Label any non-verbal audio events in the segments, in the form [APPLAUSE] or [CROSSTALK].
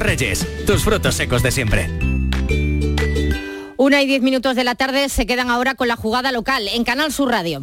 Reyes, tus frutos secos de siempre. Una y diez minutos de la tarde se quedan ahora con la jugada local en Canal Sur Radio.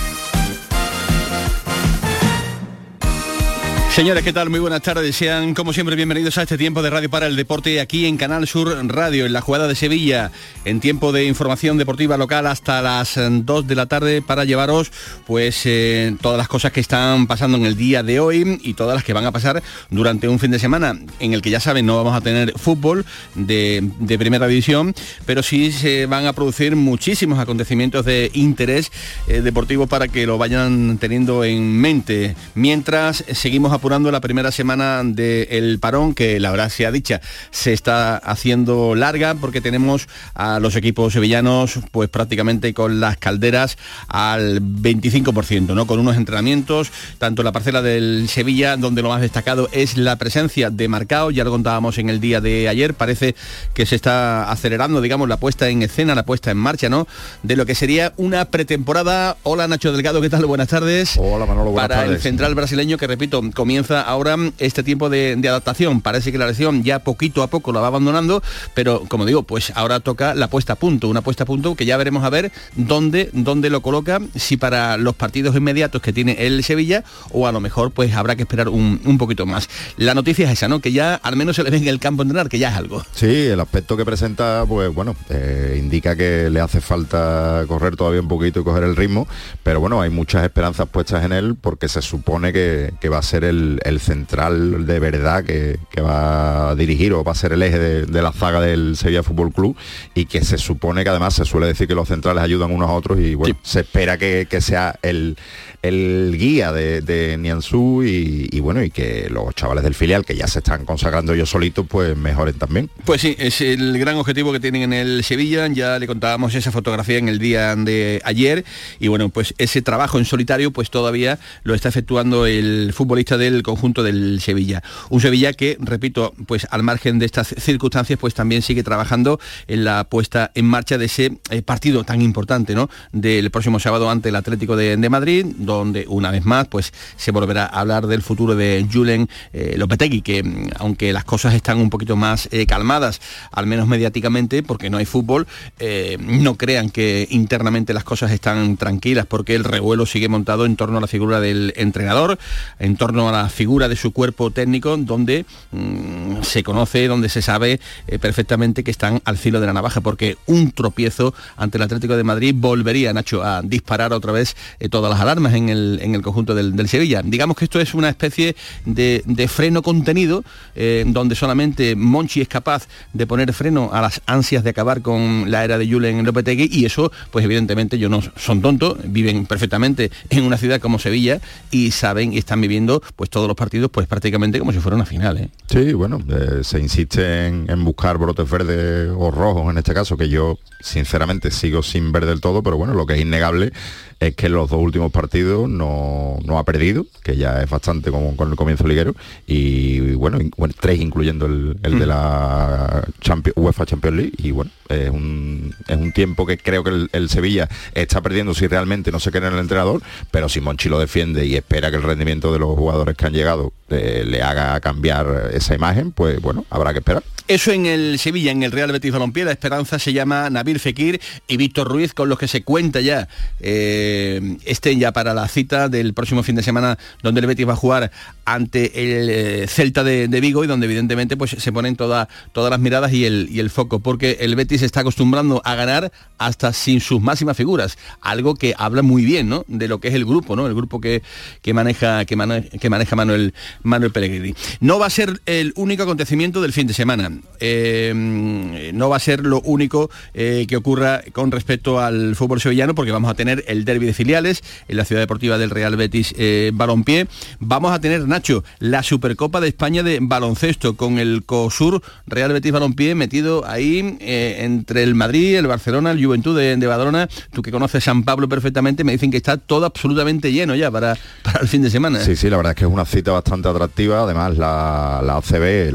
Señores, ¿qué tal? Muy buenas tardes. Sean, como siempre, bienvenidos a este tiempo de Radio para el Deporte aquí en Canal Sur Radio, en la jugada de Sevilla, en tiempo de información deportiva local hasta las 2 de la tarde para llevaros pues eh, todas las cosas que están pasando en el día de hoy y todas las que van a pasar durante un fin de semana en el que ya saben no vamos a tener fútbol de, de primera división, pero sí se van a producir muchísimos acontecimientos de interés eh, deportivo para que lo vayan teniendo en mente. Mientras seguimos apurando la primera semana del parón, que la verdad sea dicha, se está haciendo larga porque tenemos a los equipos sevillanos pues prácticamente con las calderas al 25%, ¿no? Con unos entrenamientos, tanto en la parcela del Sevilla, donde lo más destacado es la presencia de Marcao, ya lo contábamos en el día de ayer, parece que se está acelerando, digamos, la puesta en escena, la puesta en marcha, ¿no? De lo que sería una pretemporada. Hola Nacho Delgado, ¿qué tal? Buenas tardes. Hola Manolo, buenas Para tardes. el central brasileño que repito, comienza ahora este tiempo de, adaptación. Parece que la lesión ya poquito a poco la va abandonando, pero como digo, pues ahora toca la puesta a punto, una puesta a punto que ya veremos a ver dónde, dónde lo coloca, si para los partidos inmediatos que tiene el Sevilla o a lo mejor pues habrá que esperar un, un poquito más. La noticia es esa, ¿no? Que ya al menos se le ve en el campo entrenar, que ya es algo. Sí, el aspecto que presenta, pues bueno, eh, indica que le hace falta correr todavía un poquito y coger el ritmo, pero bueno, hay muchas esperanzas puestas en él porque se supone que, que va a ser el, el central de verdad que, que va a dirigir o va a ser el eje de, de la zaga del Sevilla Fútbol Club y que se supone que además se suele decir que los centrales ayudan unos a otros y bueno, se espera que, que sea el, el guía de, de Nianzú y, bueno, y que los chavales del filial que ya se están consagrando ellos solitos, pues mejoren también. Pues sí, es el gran objetivo que tienen en el Sevilla, ya le contábamos esa fotografía en el día de ayer y bueno, pues ese trabajo en solitario pues todavía lo está efectuando el futbolista del conjunto del Sevilla. Un Sevilla que, repito, pues al margen de estas circunstancias pues también sigue trabajando en la puesta en marcha de ese eh, partido tan importante, ¿no? Del próximo sábado ante el Atlético de Madrid, donde una vez más pues se volverá a hablar del futuro de Julen eh, Lopetegui, que mm, aunque las cosas están un poquito más eh, calmadas, al menos mediáticamente, porque no hay fútbol, eh, no crean que internamente las cosas están tranquilas, porque el revuelo sigue montado en torno a la figura del entrenador, en torno a la figura de su cuerpo técnico, donde mm, se conoce, donde se sabe eh, perfectamente que están al filo de la navaja, porque un tropiezo ante el Atlético de Madrid volvería, Nacho, a disparar otra vez todas las alarmas en el conjunto del, Sevilla. Digamos que esto es una especie de, freno contenido, eh, donde solamente Monchi es capaz de poner freno a las ansias de acabar con la era de Julen Lopetegui y eso, pues evidentemente yo no son tontos, viven perfectamente en una ciudad como Sevilla y saben y están viviendo pues todos los partidos pues prácticamente como si fuera una final. ¿eh? Sí, bueno, eh, se insiste en buscar brotes verdes o rojos en este caso, que yo sinceramente sigo sin ver del todo, pero bueno, lo que es innegable es que en los dos últimos partidos no, no ha perdido, que ya es bastante como con el comienzo liguero, y bueno, tres incluyendo el, el de la Champions- UEFA Champions League, y bueno, es un, es un tiempo que creo que el, el Sevilla está perdiendo si realmente no se queda en el entrenador, pero si Monchi lo defiende y espera que el rendimiento de los jugadores que han llegado eh, le haga cambiar esa imagen, pues bueno, habrá que esperar. Eso en el Sevilla, en el Real Betis Balompié, la esperanza se llama Nabil Fekir y Víctor Ruiz, con los que se cuenta ya, eh, estén ya para la cita del próximo fin de semana, donde el Betis va a jugar ante el eh, Celta de, Vigo y donde evidentemente pues se ponen toda- todas las miradas y el, el foco, porque el Betis está acostumbrando a ganar hasta sin sus máximas figuras, algo que habla muy bien ¿no? de lo que es el grupo, ¿no? el grupo que, que maneja, que, mane- que maneja Manuel, Manuel Pellegrini. No va a ser el único acontecimiento del fin de semana. Eh, no va a ser lo único eh, que ocurra con respecto al fútbol sevillano, porque vamos a tener el de filiales en la ciudad deportiva del Real Betis eh, Balompié. Vamos a tener, Nacho, la Supercopa de España de baloncesto con el COSUR Real Betis Balompié metido ahí entre el Madrid, el Barcelona, el Juventud de, de Badalona. Tú que conoces San Pablo perfectamente, me dicen que está todo absolutamente lleno ya para, [LAUGHS] para el fin de semana. Sí, sí, la verdad es que es una cita bastante atractiva. Además, la, la OCB,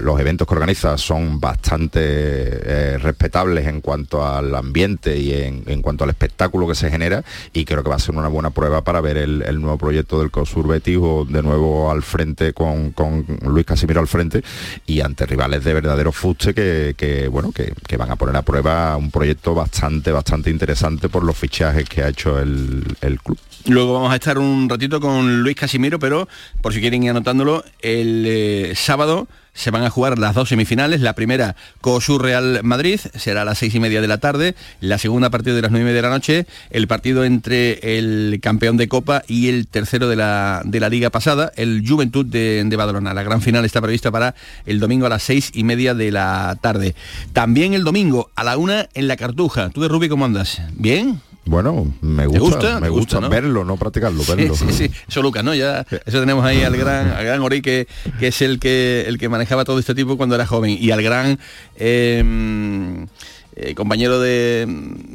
los eventos que organiza son bastante eh, respetables en cuanto al ambiente y en, cuanto al espectáculo que se genera y creo que va a ser una buena prueba para ver el, nuevo proyecto del COSUR Betis de nuevo al frente con, Luis Casimiro al frente y ante rivales de verdadero fuste que, bueno que, van a poner a prueba un proyecto bastante bastante interesante por los fichajes que ha hecho el, el club. Luego vamos a estar un ratito con Luis Casimiro, pero por si quieren ir anotándolo, el eh, sábado se van a jugar las dos semifinales. La primera, COSUR Real Madrid, será a las seis y media de la tarde. La segunda, a partir de las nueve y media de la noche, el partido entre el campeón de Copa y el tercero de la, de la liga pasada, el Juventud de, de, Badalona. La gran final está prevista para el domingo a las seis y media de la tarde. También el domingo a la una en la Cartuja. ¿Tú de Rubi cómo andas? ¿Bien? Bueno, me gusta, me gusta, verlo, no practicarlo, verlo. Sí, sí, Eso Lucas, ¿no? Ya, [LAUGHS] eso tenemos ahí al gran, al gran Ori que, que es el que el que manejaba todo este tipo cuando era joven. Y al gran eh, eh, compañero de,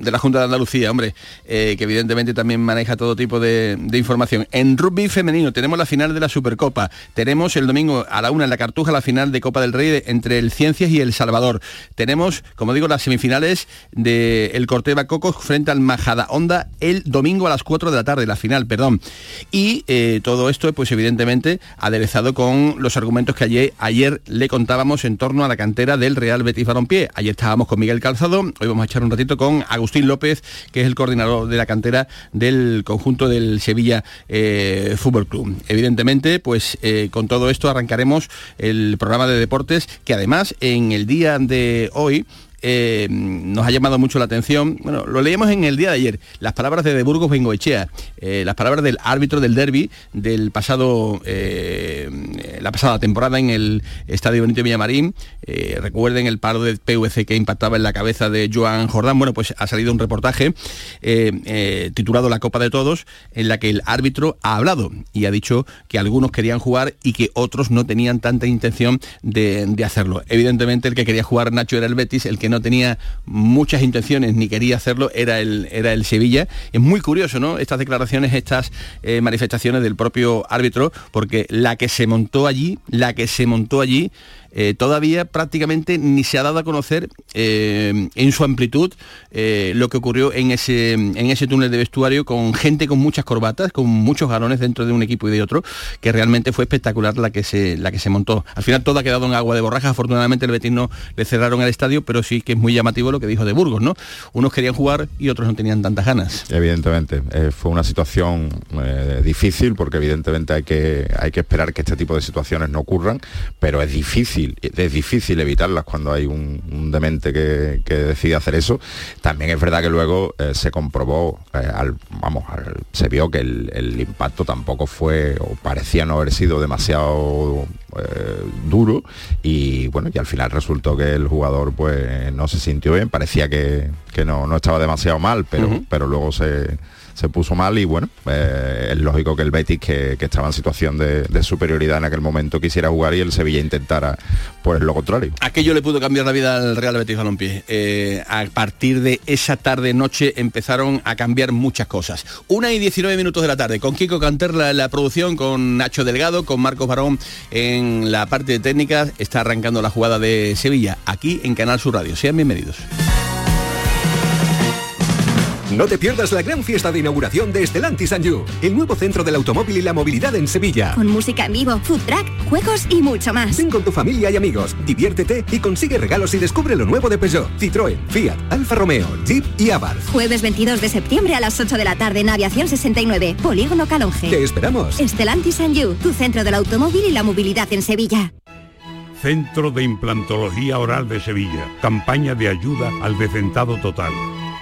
la Junta de Andalucía, hombre, eh, que evidentemente también maneja todo tipo de, información. En rugby femenino tenemos la final de la Supercopa, tenemos el domingo a la una en la Cartuja la final de Copa del Rey entre el Ciencias y el Salvador. Tenemos, como digo, las semifinales del el Corteva Cocos frente al Majada Onda el domingo a las 4 de la tarde, la final, perdón. Y eh, todo esto, pues evidentemente, aderezado con los argumentos que ayer, ayer le contábamos en torno a la cantera del Real Betis Balompié. Ayer estábamos con Miguel Calzado Hoy vamos a echar un ratito con Agustín López, que es el coordinador de la cantera del conjunto del Sevilla eh, Fútbol Club. Evidentemente, pues eh, con todo esto arrancaremos el programa de deportes, que además en el día de hoy eh, nos ha llamado mucho la atención, bueno, lo leíamos en el día de ayer, las palabras de De Burgos Bengoechea, eh, las palabras del árbitro del derby del pasado, la pasada temporada en el Estadio Benito Villamarín, recuerden el paro de PVC que impactaba en la cabeza de Joan Jordán, bueno, pues ha salido un reportaje titulado La Copa de Todos, en la que el árbitro ha hablado y ha dicho que algunos querían jugar y que otros no tenían tanta intención de, hacerlo. Evidentemente el que quería jugar Nacho era el Betis, el que no tenía muchas intenciones ni quería hacerlo era el, era el Sevilla. Es muy curioso, ¿no? Estas declaraciones, estas eh, manifestaciones del propio árbitro, porque la que se montó allí, la que se montó allí eh, todavía prácticamente ni se ha dado a conocer eh, en su amplitud eh, lo que ocurrió en ese, en ese túnel de vestuario con gente con muchas corbatas, con muchos galones dentro de un equipo y de otro, que realmente fue espectacular la que se, la que se montó. Al final todo ha quedado en agua de borraja, afortunadamente el Betis no le cerraron el estadio, pero sí que es muy llamativo lo que dijo de Burgos, ¿no? Unos querían jugar y otros no tenían tantas ganas. Evidentemente, fue una situación difícil porque evidentemente hay que, hay que esperar que este tipo de situaciones no ocurran, pero es difícil es difícil evitarlas cuando hay un, demente que, decide hacer eso. También es verdad que luego eh, se comprobó, eh, al, vamos, se vio que el, impacto tampoco fue, o parecía no haber sido demasiado eh, duro y bueno, y al final resultó que el jugador pues no se sintió bien, parecía que, no, no, estaba demasiado mal, pero, pero luego se se puso mal y bueno, eh, es lógico que el Betis, que, estaba en situación de, superioridad en aquel momento, quisiera jugar y el Sevilla intentara pues lo contrario. Aquello le pudo cambiar la vida al Real Betis Balompié. Eh, a partir de esa tarde-noche empezaron a cambiar muchas cosas. Una y 19 minutos de la tarde, con Kiko Canter la, la producción, con Nacho Delgado, con Marcos Barón en la parte de técnicas, está arrancando la jugada de Sevilla, aquí en Canal Sur Radio. Sean bienvenidos. No te pierdas la gran fiesta de inauguración de Estelantis and You, el nuevo centro del automóvil y la movilidad en Sevilla. Con música en vivo, food track, juegos y mucho más. Ven con tu familia y amigos, diviértete y consigue regalos y descubre lo nuevo de Peugeot, Citroën, Fiat, Alfa Romeo, Jeep y Abarth. Jueves 22 de septiembre a las 8 de la tarde en Aviación 69, Polígono Calonge. Te esperamos. Estelantis and You, tu centro del automóvil y la movilidad en Sevilla. Centro de Implantología Oral de Sevilla. Campaña de ayuda al decentado total.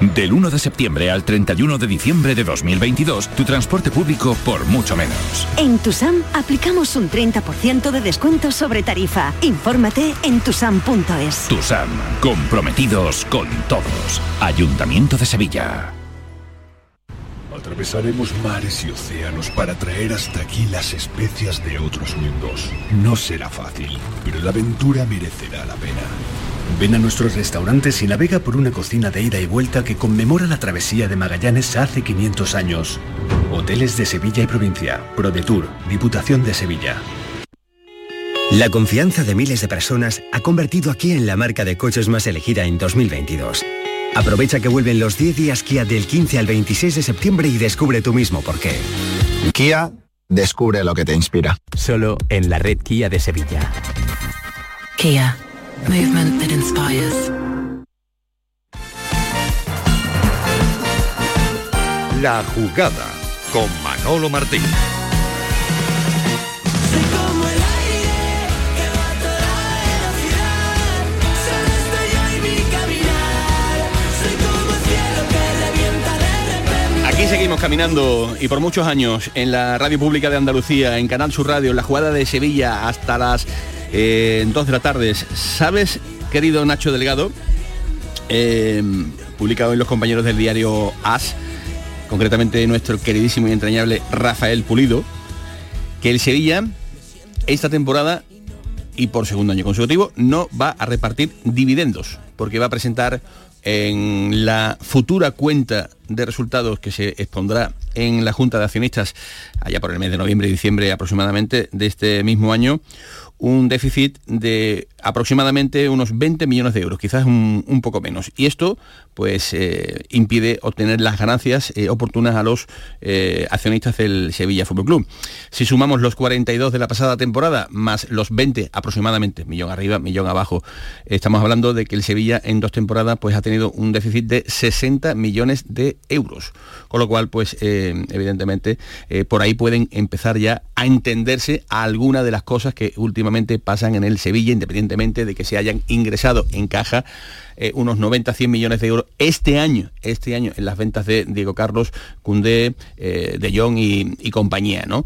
Del 1 de septiembre al 31 de diciembre de 2022, tu transporte público por mucho menos. En Tusam aplicamos un 30% de descuento sobre tarifa. Infórmate en tusam.es. TUSAM, comprometidos con todos. Ayuntamiento de Sevilla. Atravesaremos mares y océanos para traer hasta aquí las especias de otros mundos. No será fácil, pero la aventura merecerá la pena. Ven a nuestros restaurantes y navega por una cocina de ida y vuelta que conmemora la travesía de Magallanes hace 500 años. Hoteles de Sevilla y provincia. ProDetour, Diputación de Sevilla. La confianza de miles de personas ha convertido aquí en la marca de coches más elegida en 2022. Aprovecha que vuelven los 10 días Kia del 15 al 26 de septiembre y descubre tú mismo por qué. Kia, descubre lo que te inspira. Solo en la red Kia de Sevilla. Kia. Movement that inspires. La jugada con Manolo Martín. Aquí seguimos caminando y por muchos años en la radio pública de Andalucía, en Canal Sur Radio, en la jugada de Sevilla hasta las eh, 2 de la tarde. ¿Sabes, querido Nacho Delgado? Eh, publicado en los compañeros del diario AS, concretamente nuestro queridísimo y entrañable Rafael Pulido, que el Sevilla esta temporada y por segundo año consecutivo no va a repartir dividendos, porque va a presentar en la futura cuenta de resultados que se expondrá en la Junta de Accionistas allá por el mes de noviembre y diciembre aproximadamente de este mismo año, un déficit de aproximadamente unos 20 millones de euros, quizás un, poco menos. Y esto pues eh, impide obtener las ganancias eh, oportunas a los eh, accionistas del Sevilla Fútbol Club. Si sumamos los 42 de la pasada temporada más los 20 aproximadamente, millón arriba, millón abajo, estamos hablando de que el Sevilla en dos temporadas pues ha tenido un déficit de 60 millones de euros. Con lo cual, pues evidentemente por ahí pueden empezar ya a entenderse alguna de las cosas que últimamente pasan en el Sevilla, independientemente de que se hayan ingresado en caja eh, unos 90-100 millones de euros este año, este año en las ventas de Diego Carlos, Cundé, eh, De Jong y, y compañía, ¿no?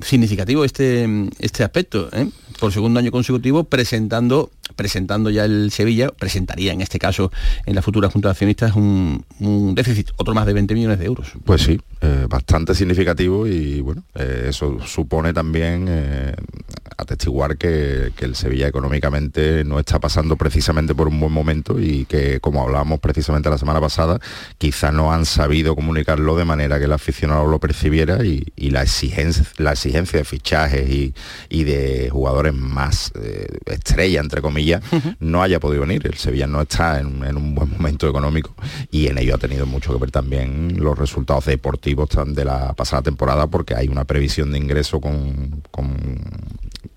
Significativo este, este aspecto, ¿eh? por segundo año consecutivo, presentando, presentando ya el Sevilla, presentaría en este caso en la futura Junta de Accionistas un, déficit, otro más de 20 millones de euros. Pues sí, eh, bastante significativo y bueno, eh, eso supone también atestiguar que, que, el Sevilla económicamente no está pasando precisamente por un buen momento y que como hablábamos precisamente la semana pasada, quizá no han sabido comunicarlo de manera que el aficionado lo percibiera y, la exigencia de fichajes y, y de jugadores más eh, estrella, entre comillas, uh -huh. no haya podido venir. El Sevilla no está en, en, un buen momento económico y en ello ha tenido mucho que ver también los resultados deportivos de la pasada temporada porque hay una previsión de ingreso con, con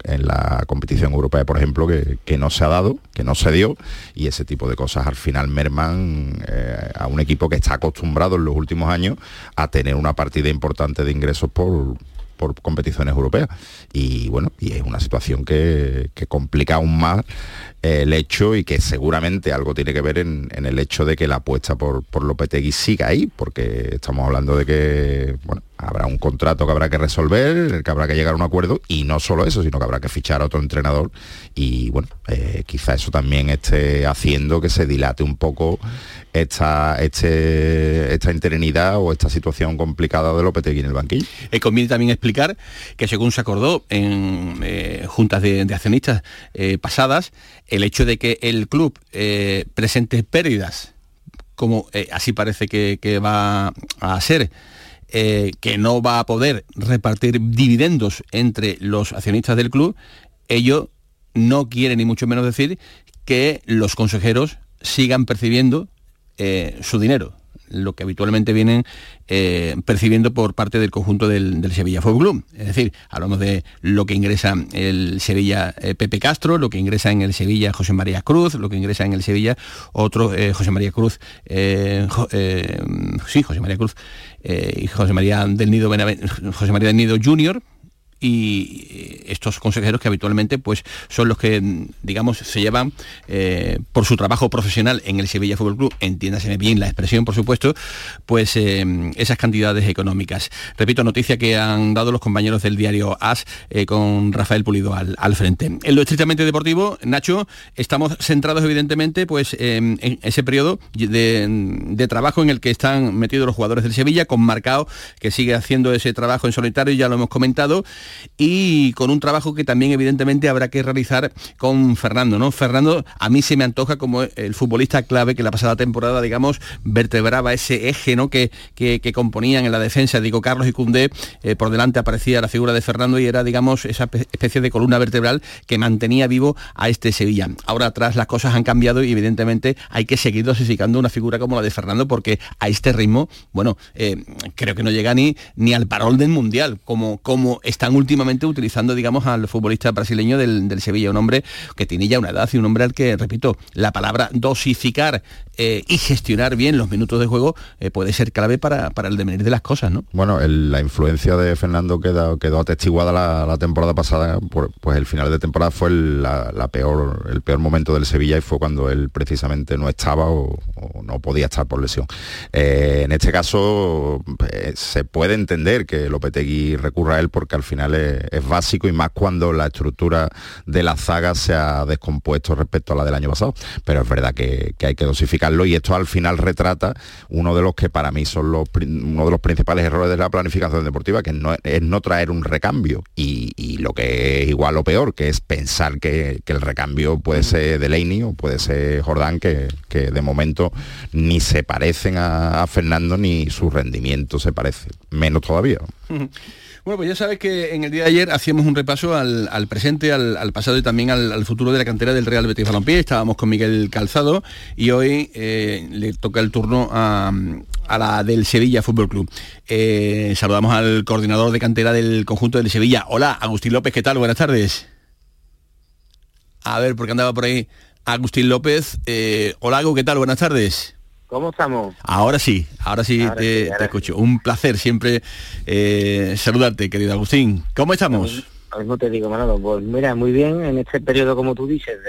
en la competición europea, por ejemplo, que, que, no se ha dado, que no se dio, y ese tipo de cosas al final merman eh, a un equipo que está acostumbrado en los últimos años a tener una partida importante de ingresos por, por competiciones europeas. Y bueno, y es una situación que, que complica aún más el hecho y que seguramente algo tiene que ver en, en el hecho de que la apuesta por, por Lopetegui siga ahí, porque estamos hablando de que bueno, habrá un contrato que habrá que resolver, que habrá que llegar a un acuerdo y no solo eso, sino que habrá que fichar a otro entrenador y bueno, eh, quizá eso también esté haciendo que se dilate un poco esta, este, esta interinidad o esta situación complicada de Lopetegui en el banquillo. Eh, conviene también explicar que según se acordó en eh, juntas de, accionistas eh, pasadas, el hecho de que el club eh, presente pérdidas, como así parece que, que, va a ser, eh, que no va a poder repartir dividendos entre los accionistas del club, ello no quiere ni mucho menos decir que los consejeros sigan percibiendo eh, su dinero lo que habitualmente vienen eh, percibiendo por parte del conjunto del, Sevilla Fútbol Club. Es decir, hablamos de lo que ingresa el Sevilla eh, Pepe Castro, lo que ingresa en el Sevilla José María Cruz, lo que ingresa en el Sevilla otro José María Cruz, sí, José María Cruz y José María del Nido José María del Nido Junior, y estos consejeros que habitualmente pues son los que digamos se llevan eh, por su trabajo profesional en el Sevilla Fútbol Club entiéndaseme bien la expresión por supuesto pues eh, esas cantidades económicas. Repito noticia que han dado los compañeros del diario AS eh, con Rafael Pulido al, frente. En lo estrictamente deportivo Nacho estamos centrados evidentemente pues en ese periodo de, de, trabajo en el que están metidos los jugadores del Sevilla con Marcao que sigue haciendo ese trabajo en solitario ya lo hemos comentado y con un trabajo que también evidentemente habrá que realizar con Fernando, ¿no? Fernando a mí se me antoja como el futbolista clave que la pasada temporada, digamos, vertebraba ese eje, ¿no? Que, que, componían en la defensa, digo, Carlos y Cundé, eh, por delante aparecía la figura de Fernando y era, digamos, esa especie de columna vertebral que mantenía vivo a este Sevilla. Ahora atrás las cosas han cambiado y evidentemente hay que seguir dosificando una figura como la de Fernando porque a este ritmo, bueno, eh, creo que no llega ni, ni al parol del Mundial, como, como están últimamente utilizando, digamos, al futbolista brasileño del, Sevilla, un hombre que tiene ya una edad y un hombre al que, repito, la palabra dosificar eh, y gestionar bien los minutos de juego eh, puede ser clave para, para, el devenir de las cosas, ¿no? Bueno, la influencia de Fernando quedó, quedó atestiguada la, temporada pasada, pues el final de temporada fue el, la, peor, el peor momento del Sevilla y fue cuando él precisamente no estaba o, no podía estar por lesión. Eh, en este caso se puede entender que Lopetegui recurra a él porque al final es, básico y más cuando la estructura de la zaga se ha descompuesto respecto a la del año pasado. Pero es verdad que, hay que dosificarlo y esto al final retrata uno de los que para mí son los, uno de los principales errores de la planificación deportiva, que no, es no traer un recambio y, lo que es igual o peor, que es pensar que, el recambio puede ser Delaney o puede ser Jordán, que, de momento ni se parecen a, a Fernando ni su rendimiento se parece, menos todavía. Bueno, pues ya sabes que en el día de ayer hacíamos un repaso al, presente, al, pasado y también al, futuro de la cantera del Real Betis Balompié. Estábamos con Miguel Calzado y hoy eh, le toca el turno a, la del Sevilla Fútbol Club. Eh, saludamos al coordinador de cantera del conjunto del Sevilla. Hola, Agustín López, ¿qué tal? Buenas tardes. A ver, porque andaba por ahí Agustín López. Eh, hola, ¿qué tal? Buenas tardes. ¿Cómo estamos? Ahora sí, ahora sí te, escucho. Un placer siempre eh, saludarte, querido Agustín. ¿Cómo estamos? Mismo te digo, Manolo. Pues mira, muy bien en este periodo, como tú dices,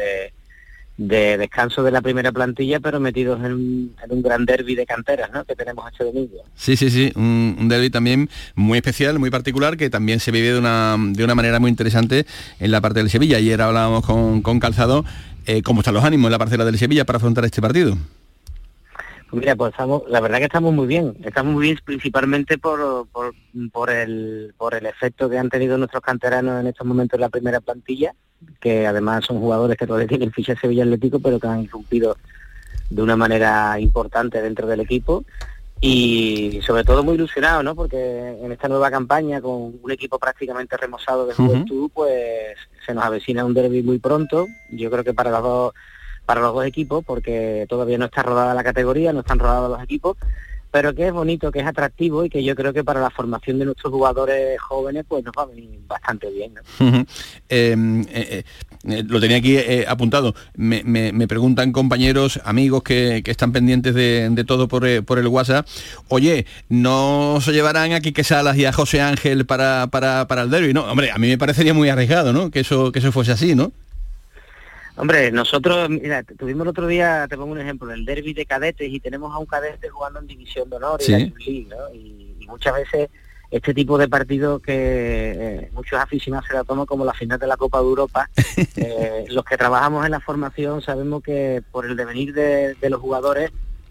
de, descanso de la primera plantilla, pero metidos en un, gran derby de canteras, ¿no? Que tenemos este domingo. Sí, sí, sí. Un, derby también muy especial, muy particular, que también se vive de una, de una manera muy interesante en la parte del Sevilla. Ayer hablábamos con, Calzado. Eh, ¿Cómo están los ánimos en la parcela del Sevilla para afrontar este partido? Mira, pues estamos, la verdad que estamos muy bien. Estamos muy bien principalmente por, por, el, por el efecto que han tenido nuestros canteranos en estos momentos en la primera plantilla, que además son jugadores que todavía tienen ficha Sevilla Atlético, pero que han irrumpido de una manera importante dentro del equipo. Y sobre todo muy ilusionado, ¿no? Porque en esta nueva campaña, con un equipo prácticamente remozado de juventud, pues se nos avecina un derby muy pronto. Yo creo que para los dos para los dos equipos, porque todavía no está rodada la categoría, no están rodados los equipos, pero que es bonito, que es atractivo y que yo creo que para la formación de nuestros jugadores jóvenes pues nos va a venir bastante bien. [LAUGHS] Em, eh, eh, lo tenía aquí eh, apuntado. Me, preguntan compañeros, amigos que, están pendientes de, todo por, el WhatsApp, oye, ¿no se llevarán a Quique Salas y a José Ángel para, para, para el derby? No, hombre, a mí me parecería muy arriesgado, ¿no? Que eso, que eso fuese así, ¿no? Hombre, nosotros, mira, tuvimos el otro día, te pongo un ejemplo, el derby de cadetes y tenemos a un cadete jugando en División de Honor y, ¿no? y, muchas veces este tipo de partidos que eh, muchos aficionados se la toman como la final de la Copa de Europa, [LAUGHS] eh, los que trabajamos en la formación sabemos que por el devenir de, los jugadores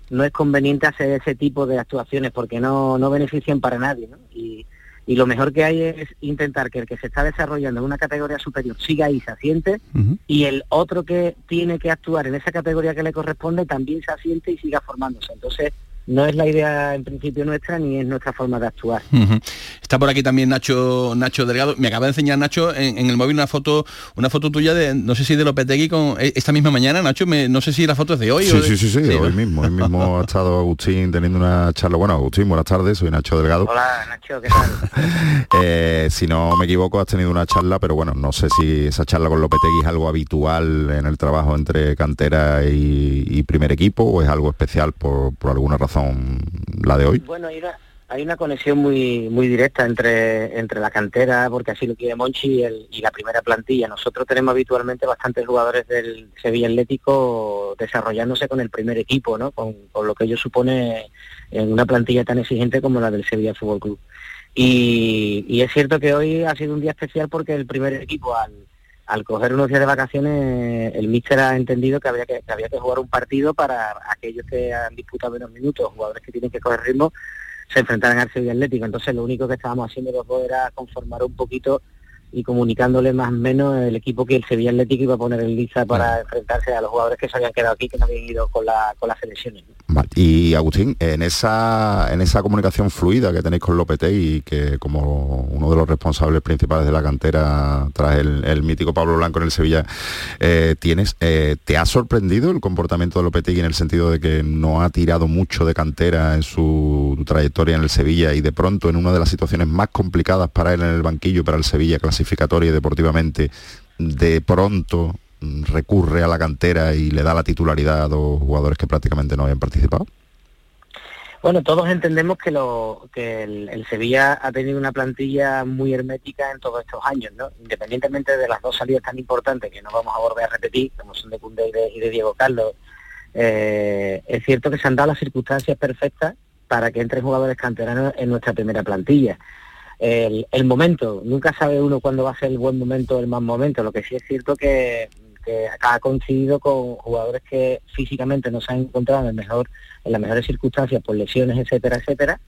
no es conveniente hacer ese tipo de actuaciones porque no, no benefician para nadie. ¿no? Y, y lo mejor que hay es intentar que el que se está desarrollando en una categoría superior siga ahí, se asiente, y el otro que tiene que actuar en esa categoría que le corresponde también se asiente y siga formándose. Entonces, no es la idea en principio nuestra ni es nuestra forma de actuar. Está por aquí también Nacho Nacho Delgado. Me acaba de enseñar Nacho en, el móvil una foto una foto tuya de no sé si de Lopetegui con e, esta misma mañana, Nacho, me, no sé si la foto es de hoy sí, o sí, sí, sí, hoy mismo, hoy mismo ha estado Agustín teniendo una charla. Bueno, Agustín, buenas tardes, soy Nacho Delgado. Hola, Nacho, ¿qué tal? [LAUGHS] Eh, si no me equivoco, has tenido una charla, pero bueno, no sé si esa charla con Lopetegui es algo habitual en el trabajo entre cantera y, primer equipo o es algo especial por, por alguna razón la de hoy? Bueno, hay una, conexión muy muy directa entre, entre la cantera, porque así lo quiere Monchi, y, la primera plantilla. Nosotros tenemos habitualmente bastantes jugadores del Sevilla Atlético desarrollándose con el primer equipo, ¿no? con, lo que ello supone en una plantilla tan exigente como la del Sevilla Fútbol Club. Y, y, es cierto que hoy ha sido un día especial porque el primer equipo al, al coger unos días de vacaciones, el míster ha entendido que había que, había que jugar un partido para aquellos que han disputado menos minutos, jugadores que tienen que coger ritmo, se enfrentaran al Sevilla Atlético. Entonces lo único que estábamos haciendo era conformar un poquito y comunicándole más o menos el equipo que el Sevilla Atlético iba a poner en lista para enfrentarse a los jugadores que se habían quedado aquí, que no habían ido con, la, con las selecciones. Y Agustín, en esa, en esa comunicación fluida que tenéis con y que como uno de los responsables principales de la cantera tras el, mítico Pablo Blanco en el Sevilla, eh, tienes, eh, ¿te ha sorprendido el comportamiento de Lopetegui en el sentido de que no ha tirado mucho de cantera en su trayectoria en el Sevilla y de pronto en una de las situaciones más complicadas para él en el banquillo, para el Sevilla, clasificatoria y deportivamente, de pronto recurre a la cantera y le da la titularidad a dos jugadores que prácticamente no habían participado? Bueno, todos entendemos que, lo, que el, Sevilla ha tenido una plantilla muy hermética en todos estos años, ¿no? Independientemente de las dos salidas tan importantes que no vamos a volver a repetir, como son de Cundé y de, Diego Carlos, eh, es cierto que se han dado las circunstancias perfectas para que entren jugadores canteranos en nuestra primera plantilla el, momento. Nunca sabe uno cuándo va a ser el buen momento o el mal momento. Lo que sí es cierto que, que ha coincidido con jugadores que físicamente no se han encontrado en, mejor, en las mejores circunstancias por lesiones, etcétera, etcétera,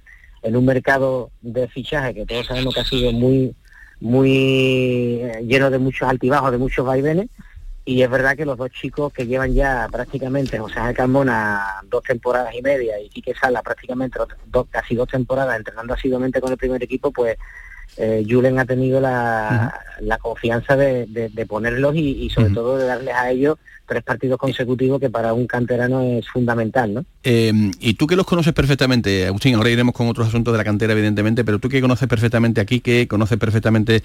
en un mercado de fichaje que todos sabemos que ha sido muy muy eh, lleno de muchos altibajos, de muchos vaivenes, y es verdad que los dos chicos que llevan ya prácticamente, José Ángel Carmona dos temporadas y media y Quique Sala prácticamente dos, casi dos temporadas entrenando asiduamente con el primer equipo, pues eh, Julen ha tenido la, confianza de, ponerlos y, sobre todo de darles a ellos tres partidos consecutivos que para un canterano es fundamental, ¿no? Em, y tú que los conoces perfectamente, Agustín, ahora iremos con otros asuntos de la cantera, evidentemente, pero tú que conoces perfectamente aquí, que conoces perfectamente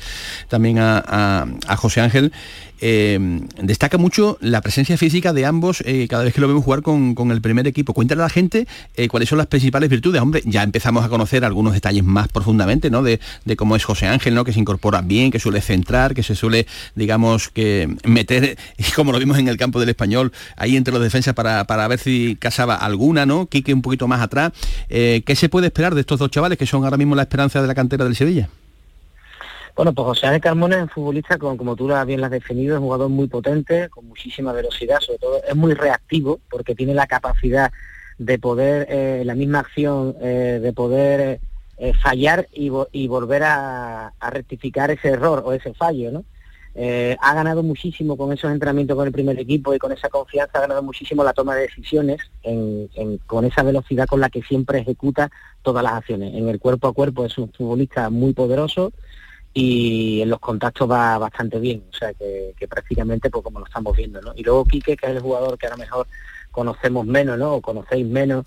también a, José Ángel, eh, destaca mucho la presencia física de ambos eh, cada vez que lo vemos jugar con, el primer equipo. Cuéntale a la gente eh, cuáles son las principales virtudes. Hombre, ya empezamos a conocer algunos detalles más profundamente, ¿no? De, cómo es José Ángel, ¿no? Que se incorpora bien, que suele centrar, que se suele, digamos, que meter, [LAUGHS] como lo vimos en el campo del español, ahí entre los defensas para, ver si casaba alguna, ¿no? Quique un poquito más atrás. ¿Qué se puede esperar de estos dos chavales que son ahora mismo la esperanza de la cantera del Sevilla? Bueno, pues José Ángel Carmona es un futbolista, con, como tú bien lo has definido, es un jugador muy potente, con muchísima velocidad, sobre todo es muy reactivo porque tiene la capacidad de poder, eh, la misma acción, eh, de poder eh, fallar y, volver a, rectificar ese error o ese fallo, ¿no? Ha ganado muchísimo con esos entrenamientos con el primer equipo y con esa confianza ha ganado muchísimo la toma de decisiones con esa velocidad con la que siempre ejecuta todas las acciones. En el cuerpo a cuerpo es un futbolista muy poderoso, y en los contactos va bastante bien, o sea que, prácticamente pues como lo estamos viendo, ¿no? Y luego Quique, que es el jugador que a lo mejor conocemos menos, ¿no? O conocéis menos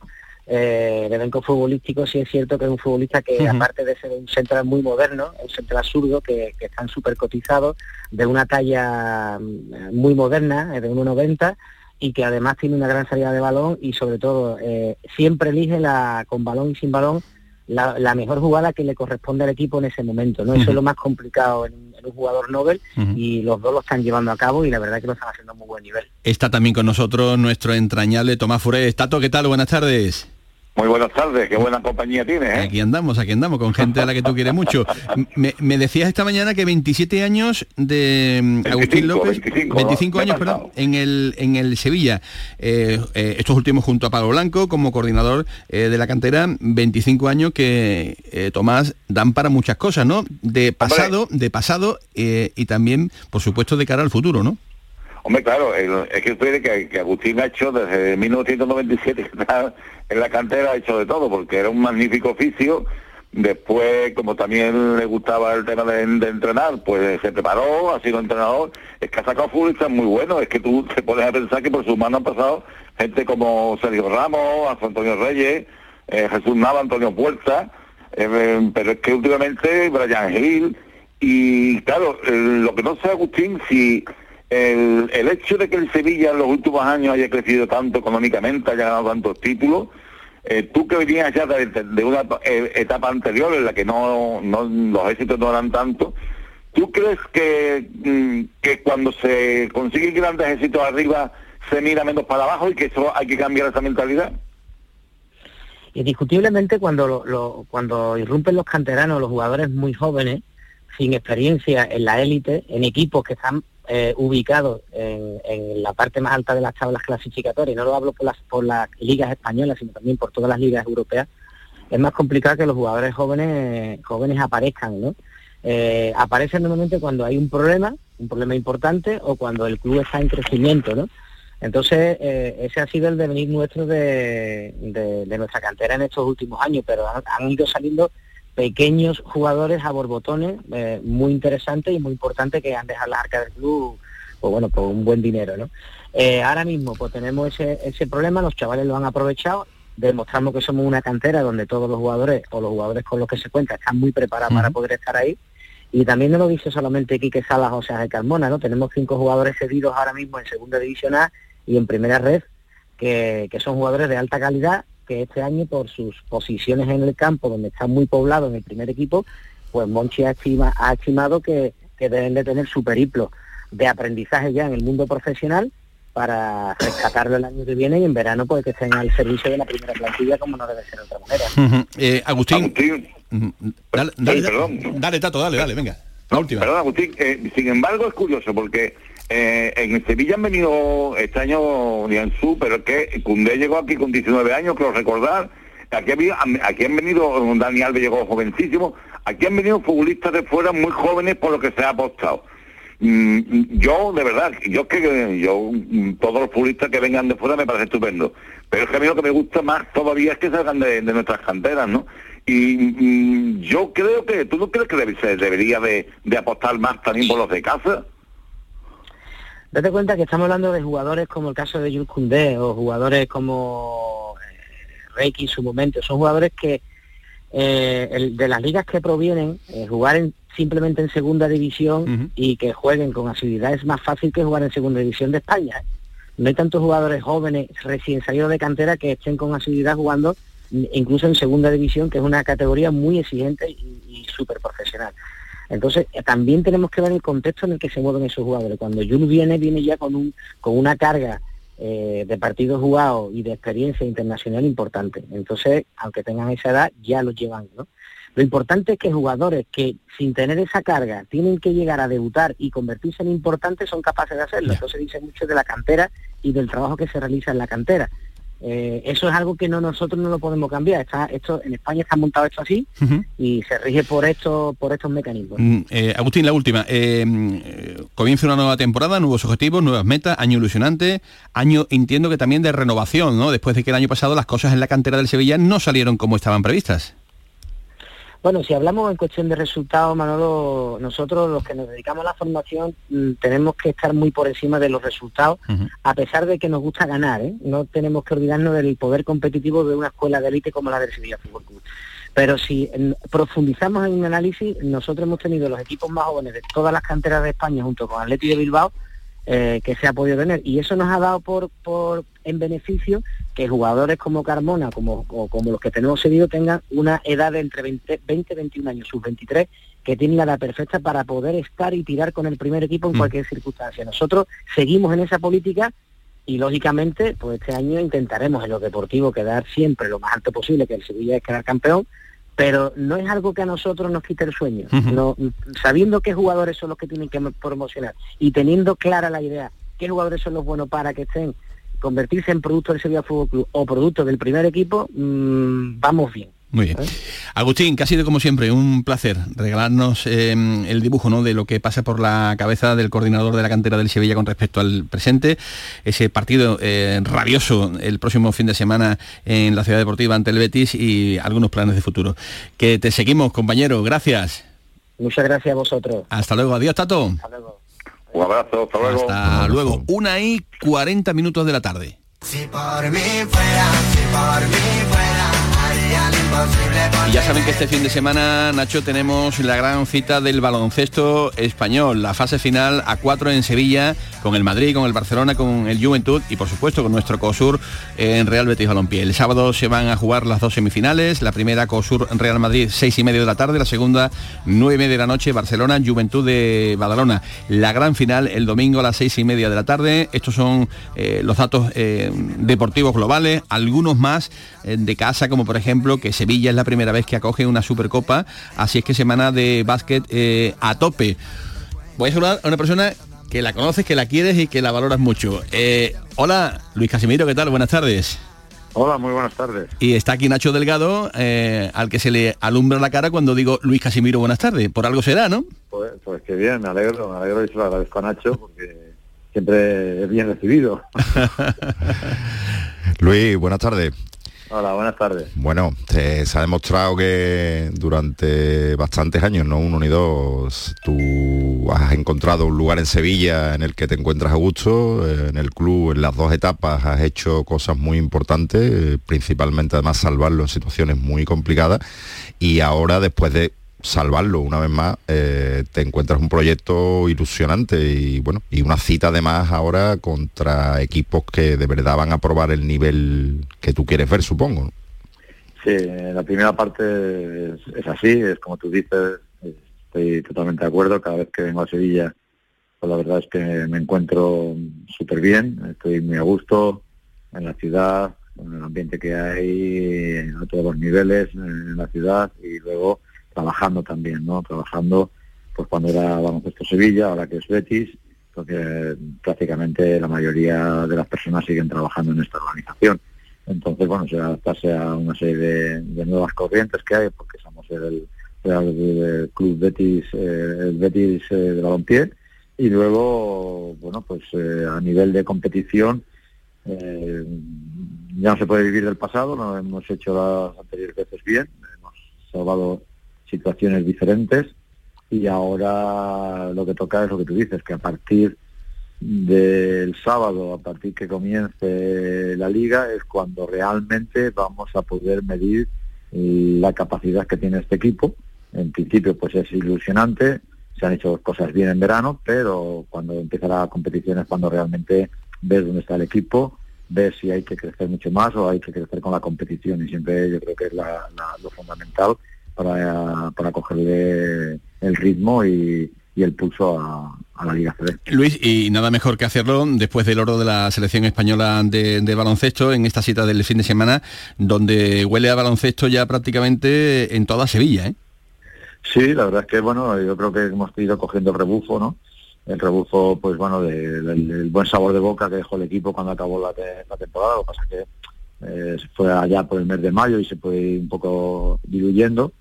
eh, de elenco futbolístico, sí es cierto que es un futbolista que aparte de ser un central muy moderno, un central zurdo que, que están súper cotizados, de una talla mm, muy moderna, de 1,90 y que además tiene una gran salida de balón y sobre todo eh, siempre elige la con balón y sin balón la, mejor jugada que le corresponde al equipo en ese momento. ¿no? Eso es lo más complicado en, un jugador Nobel y los dos lo están llevando a cabo y la verdad que lo están haciendo a muy buen nivel. Está también con nosotros nuestro entrañable Tomás Furé. Tato, ¿qué tal? Buenas tardes. Muy buenas tardes, qué buena compañía tienes. ¿eh? Aquí andamos, aquí andamos, con gente a la que tú quieres mucho. Me, decías esta mañana que 27 años de mm, Agustín López, 25, años, perdón, en el, en el Sevilla. Eh, eh, estos últimos junto a Pablo Blanco como coordinador de la cantera, 25 años que, Tomás, dan para muchas cosas, ¿no? De pasado, de pasado y también, por supuesto, de cara al futuro, ¿no? Hombre, claro, el- es que usted que, que Agustín ha hecho desde 1997 [LAUGHS] que está en la cantera, ha hecho de todo, porque era un magnífico oficio. Después, como también le gustaba el tema de, entrenar, pues se preparó, ha sido entrenador. Es que ha sacado futbolistas muy buenos. Es que tú te pones a pensar que por sus manos han pasado gente como Sergio Ramos, Antonio Reyes, eh, Jesús Nava, Antonio Puerta. eh, pero es que últimamente Brian Hill, y claro, eh, lo que no sé, Agustín, si el, hecho de que el Sevilla en los últimos años haya crecido tanto económicamente, haya ganado tantos títulos, eh, tú que venías ya de, de una eh, etapa anterior en la que no, los éxitos no eran tantos, ¿tú crees que, mm, que cuando se consiguen grandes éxitos arriba se mira menos para abajo y que eso hay que cambiar esa mentalidad? Indiscutiblemente cuando lo- lo- cuando irrumpen los canteranos, los jugadores muy jóvenes, sin experiencia en la élite, en equipos que están eh, ubicados en, la parte más alta de las tablas clasificatorias, no lo hablo por las, por las ligas españolas, sino también por todas las ligas europeas, es más complicado que los jugadores jóvenes jóvenes aparezcan, ¿no? Eh, aparecen normalmente cuando hay un problema, un problema importante, o cuando el club está en crecimiento, ¿no? Entonces, eh, ese ha sido el devenir nuestro de, nuestra cantera en estos últimos años, pero han ido saliendo pequeños jugadores a borbotones eh, muy interesantes y muy importantes que han dejado las arcas del club, pues bueno, por un buen dinero, ¿no? Eh, ahora mismo, pues tenemos ese, ese problema, los chavales lo han aprovechado, demostramos que somos una cantera donde todos los jugadores o los jugadores con los que se cuenta están muy preparados para poder estar ahí. Y también no lo dice solamente Quique Salas o sea, Carmona, ¿no? Tenemos cinco jugadores cedidos ahora mismo en segunda división A y en primera red, que, que son jugadores de alta calidad, que este año por sus posiciones en el campo, donde está muy poblado en el primer equipo, pues Monchi ha, estima- ha estimado que, que deben de tener su periplo de aprendizaje ya en el mundo profesional para rescatarlo el año que viene y en verano pues que estén al servicio de la primera plantilla como no debe ser de otra manera. Eh, Agustín, mm, dale, dale, Sí, perdón. dale, Tato, dale, dale, venga. La última. Perdón, Agustín, eh, sin embargo es curioso porque eh, en Sevilla han venido este año Nianzú, pero es que Cundé llegó aquí con 19 años, creo recordar. Aquí, había- aquí han venido, Dani Alves llegó jovencísimo, aquí han venido futbolistas de fuera muy jóvenes por lo que se ha apostado. Mm, yo, de verdad, yo que yo mm, todos los futbolistas que vengan de fuera me parece estupendo. Pero es que a mí lo que me gusta más todavía es que salgan de, nuestras canteras, ¿no? Y mm, yo creo que, ¿tú no crees que se debería de, de apostar más también por los de casa? Date cuenta que estamos hablando de jugadores como el caso de Jules Koundé o jugadores como eh, Reiki en su momento. Son jugadores que eh, el- de las ligas que provienen, eh, jugar en- simplemente en segunda división y que jueguen con asiduidad es más fácil que jugar en segunda división de España. No hay tantos jugadores jóvenes recién salidos de cantera que estén con asiduidad jugando incluso en segunda división, que es una categoría muy exigente y, y súper profesional. Entonces, eh, también tenemos que ver el contexto en el que se mueven esos jugadores. Cuando Jules viene, viene ya con, un, con una carga eh, de partidos jugados y de experiencia internacional importante. Entonces, aunque tengan esa edad, ya los llevan, ¿no? Lo importante es que jugadores que sin tener esa carga tienen que llegar a debutar y convertirse en importantes son capaces de hacerlo. Entonces dice mucho de la cantera y del trabajo que se realiza en la cantera. Eh, eso es algo que no nosotros no lo podemos cambiar. Está, esto en España está montado esto así y se rige por esto, por estos mecanismos. Mm, eh, Agustín, la última. Eh, eh, comienza una nueva temporada, nuevos objetivos, nuevas metas, año ilusionante, año entiendo que también de renovación, ¿no? Después de que el año pasado las cosas en la cantera del Sevilla no salieron como estaban previstas. Bueno, si hablamos en cuestión de resultados, Manolo, nosotros los que nos dedicamos a la formación mm, tenemos que estar muy por encima de los resultados, a pesar de que nos gusta ganar, ¿eh? No tenemos que olvidarnos del poder competitivo de una escuela de élite como la del Sevilla Fútbol Club. Pero si mm, profundizamos en un análisis, nosotros hemos tenido los equipos más jóvenes de todas las canteras de España junto con Atleti de Bilbao eh, que se ha podido tener. Y eso nos ha dado por, por en beneficio que jugadores como Carmona como, o como los que tenemos seguido tengan una edad de entre 20 20 y 21 años, sus 23, que tienen la edad perfecta para poder estar y tirar con el primer equipo en cualquier circunstancia. Nosotros seguimos en esa política y lógicamente pues este año intentaremos en lo deportivo quedar siempre lo más alto posible, que el Sevilla es quedar campeón, pero no es algo que a nosotros nos quite el sueño. No, sabiendo qué jugadores son los que tienen que promocionar y teniendo clara la idea qué jugadores son los buenos para que estén convertirse en producto del Sevilla Fútbol Club o producto del primer equipo, mm, vamos bien. Muy bien. Agustín, que ha sido como siempre un placer regalarnos eh, el dibujo ¿no? de lo que pasa por la cabeza del coordinador de la cantera del Sevilla con respecto al presente, ese partido eh, rabioso el próximo fin de semana en la ciudad deportiva ante el Betis y algunos planes de futuro. Que te seguimos, compañero, gracias. Muchas gracias a vosotros. Hasta luego, adiós, Tato. Hasta luego. Un abrazo, hasta luego. Hasta luego, una y 40 minutos de la tarde. Y ya saben que este fin de semana, Nacho, tenemos la gran cita del baloncesto español, la fase final a cuatro en Sevilla, con el Madrid, con el Barcelona, con el Juventud y por supuesto con nuestro COSUR en Real Betis Balompié. El sábado se van a jugar las dos semifinales, la primera COSUR Real Madrid seis y medio de la tarde, la segunda nueve y media de la noche, Barcelona, Juventud de Badalona. La gran final el domingo a las seis y media de la tarde. Estos son eh, los datos eh, deportivos globales, algunos más eh, de casa, como por ejemplo que Sevilla es la primera vez que acoge una Supercopa, así es que semana de básquet eh, a tope. Voy a saludar a una persona que la conoces, que la quieres y que la valoras mucho. Eh, hola, Luis Casimiro, ¿qué tal? Buenas tardes. Hola, muy buenas tardes. Y está aquí Nacho Delgado, eh, al que se le alumbra la cara cuando digo Luis Casimiro, buenas tardes. Por algo será, ¿no? Pues, pues qué bien, me alegro, me alegro y se lo agradezco a Nacho porque siempre es bien recibido. [LAUGHS] Luis, buenas tardes. Hola, buenas tardes. Bueno, se ha demostrado que durante bastantes años, ¿no? Uno ni dos, tú has encontrado un lugar en Sevilla en el que te encuentras a gusto, eh, en el club, en las dos etapas has hecho cosas muy importantes, eh, principalmente además salvarlo en situaciones muy complicadas y ahora después de salvarlo una vez más, eh, te encuentras un proyecto ilusionante y bueno, y una cita además ahora contra equipos que de verdad van a probar el nivel que tú quieres ver, supongo. ¿no? Sí, la primera parte es, así, es como tú dices, estoy totalmente de acuerdo, cada vez que vengo a Sevilla, pues la verdad es que me encuentro súper bien, estoy muy a gusto en la ciudad, con el ambiente que hay a todos los niveles en la ciudad y luego trabajando también, ¿no? Trabajando pues cuando era Baloncesto Sevilla, ahora que es Betis, porque prácticamente la mayoría de las personas siguen trabajando en esta organización. Entonces, bueno, se adaptarse a una serie de, de nuevas corrientes que hay, porque somos el, el, el Club Betis, eh, el Betis eh, de Balompié, y luego, bueno, pues eh, a nivel de competición, eh, ya no se puede vivir del pasado, lo hemos hecho las anteriores veces bien, hemos salvado situaciones diferentes y ahora lo que toca es lo que tú dices, que a partir del sábado, a partir que comience la liga, es cuando realmente vamos a poder medir la capacidad que tiene este equipo. En principio, pues es ilusionante, se han hecho cosas bien en verano, pero cuando empieza la competición es cuando realmente ves dónde está el equipo, ves si hay que crecer mucho más o hay que crecer con la competición y siempre yo creo que es la- lo fundamental para, para cogerle el ritmo y, y el pulso a, a la Liga CB. Luis, y nada mejor que hacerlo después del oro de la selección española de, de baloncesto en esta cita del fin de semana, donde huele a baloncesto ya prácticamente en toda Sevilla, ¿eh? Sí, la verdad es que bueno, yo creo que hemos ido cogiendo el rebufo, ¿no? El rebufo, pues bueno, de- del, buen sabor de boca que dejó el equipo cuando acabó la, te- la temporada. Lo que pasa que eh, se fue allá por el mes de mayo y se fue un poco diluyendo,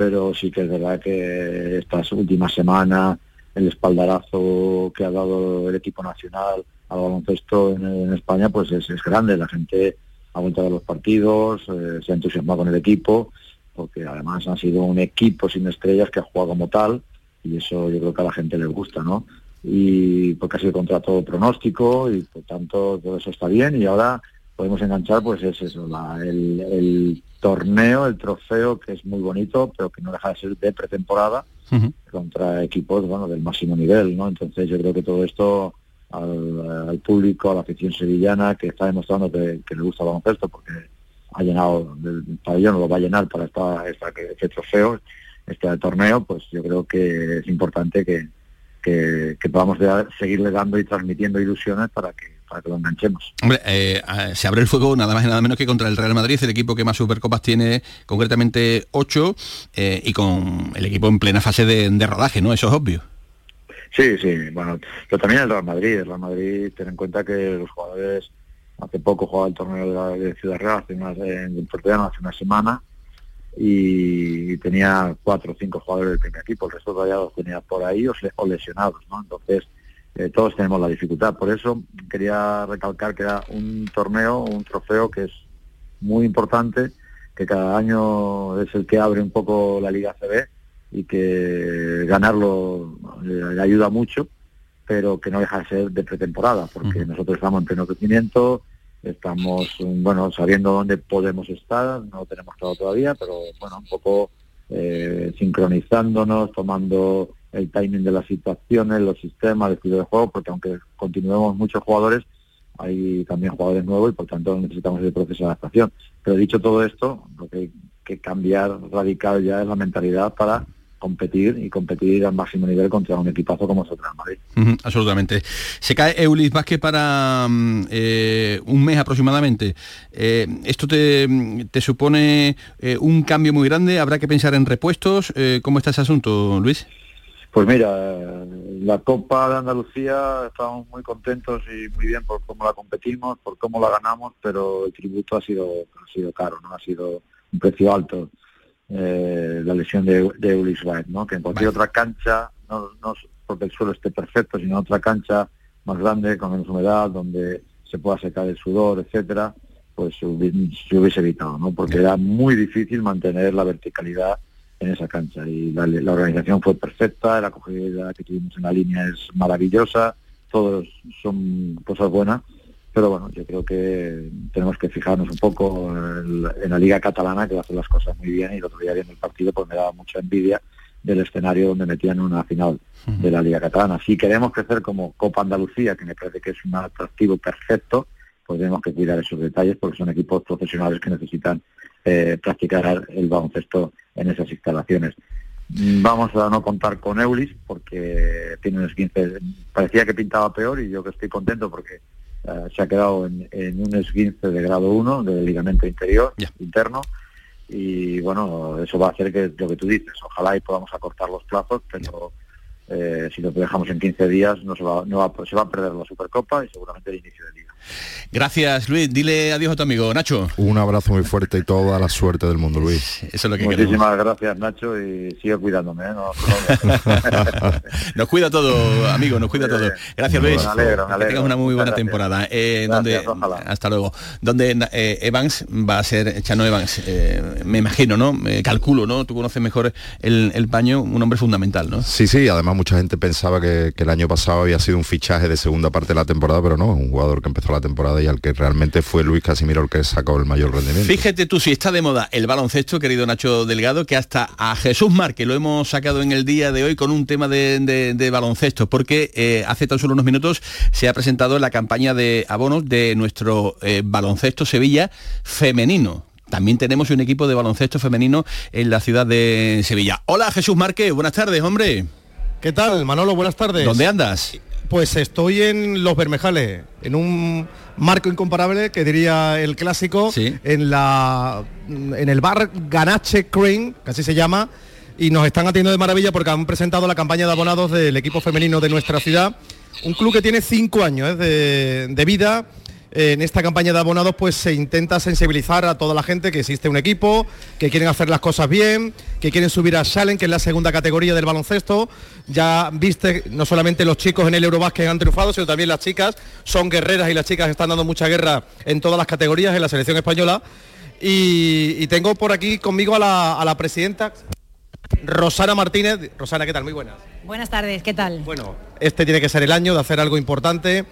pero sí que es verdad que estas últimas semanas el espaldarazo que ha dado el equipo nacional al baloncesto en, en España pues es, es grande. La gente ha vuelto a los partidos, eh, se ha entusiasmado con el equipo, porque además ha sido un equipo sin estrellas que ha jugado como tal y eso yo creo que a la gente le gusta, ¿no? Y porque ha sido contra todo pronóstico y por tanto todo eso está bien y ahora podemos enganchar pues es eso, la- el, el torneo, el trofeo que es muy bonito pero que no deja de ser de pretemporada contra equipos bueno del máximo nivel, ¿no? Entonces yo creo que todo esto al, al público, a la afición sevillana que está demostrando que, que le gusta el baloncesto porque ha llenado el pabellón, lo va a llenar para esta, esta este trofeo, este torneo, pues yo creo que es importante que, que, que podamos seguirle dando y transmitiendo ilusiones para que para que lo enganchemos. Hombre, eh, ah, se abre el fuego nada más y nada menos que contra el Real Madrid, el equipo que más Supercopas tiene, concretamente 8, y con el equipo en plena fase de, de rodaje, ¿no? Eso es obvio. Sí, sí, bueno, pero también el Real Madrid, el Real Madrid, ten en cuenta que los jugadores hace poco jugaba el torneo de, la, de Ciudad Real, hace una, en Portugal hace una semana, y tenía cuatro o cinco jugadores del primer equipo, el resto todavía los tenía por ahí o, o lesionados, ¿no? Entonces, eh, todos tenemos la dificultad. Por eso quería recalcar que era un torneo, un trofeo que es muy importante, que cada año es el que abre un poco la Liga CB y que ganarlo eh, le ayuda mucho, pero que no deja de ser de pretemporada, porque nosotros estamos en pleno crecimiento, estamos bueno sabiendo dónde podemos estar, no lo tenemos claro todavía, pero bueno, un poco eh, sincronizándonos, tomando el timing de las situaciones, los sistemas, el estilo de juego, porque aunque continuemos muchos jugadores, hay también jugadores nuevos y por tanto necesitamos el proceso de adaptación. Pero dicho todo esto, lo que hay que cambiar radical ya es la mentalidad para competir y competir al máximo nivel contra un equipazo como es otra Madrid. absolutamente. Se cae Eulis Vázquez para mm, eh, un mes aproximadamente. Eh, ¿Esto te, te supone eh, un cambio muy grande? ¿Habrá que pensar en repuestos? ¿Cómo está ese asunto, Luis? Pues mira, la Copa de Andalucía estamos muy contentos y muy bien por cómo la competimos, por cómo la ganamos, pero el tributo ha sido ha sido caro, no ha sido un precio alto. Eh, la lesión de, de Ulis White, ¿no? Que en cualquier otra cancha, no, no porque el suelo esté perfecto, sino en otra cancha más grande, con menos humedad, donde se pueda secar el sudor, etcétera, pues se hubiese evitado, ¿no? Porque era muy difícil mantener la verticalidad en esa cancha y la, organización fue perfecta, la acogida que tuvimos en la línea es maravillosa, todos son cosas buenas, pero bueno, yo creo que tenemos que fijarnos un poco en, la liga catalana que va a hacer las cosas muy bien y el otro día viendo el partido pues me daba mucha envidia del escenario donde metían una final de la liga catalana. Si queremos crecer como Copa Andalucía, que me parece que es un atractivo perfecto, pues tenemos que cuidar esos detalles porque son equipos profesionales que necesitan eh, practicar el baloncesto en esas instalaciones. Vamos a no contar con Eulis porque tiene un esguince, parecía que pintaba peor y yo que estoy contento porque eh, se ha quedado en, un esguince de grado 1 del ligamento interior, interno, y bueno, eso va a hacer que lo que tú dices, ojalá y podamos acortar los plazos, pero eh, si lo dejamos en 15 días no se va, no va, se va a perder la Supercopa y seguramente el inicio de liga. Gracias Luis, dile adiós a tu amigo Nacho. Un abrazo muy fuerte y toda la suerte del mundo Luis. Eso es lo que Muchísimas gracias Nacho y sigue cuidándome. ¿eh? [LAUGHS] nos cuida todo, amigo, nos cuida todo. Gracias Luis. Que tengas una muy buena temporada. Eh, donde, hasta luego. Donde eh, Evans va a ser, Chano Evans, me imagino, ¿no? calculo, ¿no? Tú conoces mejor el, el, paño, un hombre fundamental, ¿no? Sí, sí, además mucha gente pensaba que, el año pasado había sido un fichaje de segunda parte de la temporada, pero no, un jugador que empezó la temporada y al que realmente fue Luis Casimiro el que sacó el mayor rendimiento. Fíjate tú si está de moda el baloncesto, querido Nacho Delgado, que hasta a Jesús Marque lo hemos sacado en el día de hoy con un tema de, baloncesto, porque eh, hace tan solo unos minutos se ha presentado la campaña de abonos de nuestro eh, baloncesto Sevilla femenino. También tenemos un equipo de baloncesto femenino en la ciudad de Sevilla. Hola Jesús Marque, buenas tardes, hombre. ¿Qué tal, Manolo? Buenas tardes. ¿Dónde andas? Pues estoy en Los Bermejales, en un marco incomparable que diría el clásico, en, la, en el bar Ganache Crane, que así se llama, y nos están atendiendo de maravilla porque han presentado la campaña de abonados del equipo femenino de nuestra ciudad. Un club que tiene cinco años ¿eh? de, de vida, en esta campaña de abonados pues se intenta sensibilizar a toda la gente que existe un equipo, que quieren hacer las cosas bien, que quieren subir a Shalen, que es la segunda categoría del baloncesto. Ya viste, no solamente los chicos en el Eurobásquet han triunfado, sino también las chicas son guerreras y las chicas están dando mucha guerra en todas las categorías en la selección española. Y, tengo por aquí conmigo a la, a la presidenta Rosana Martínez. Rosana, ¿qué tal? Muy buenas. Buenas tardes, ¿qué tal? Bueno, este tiene que ser el año de hacer algo importante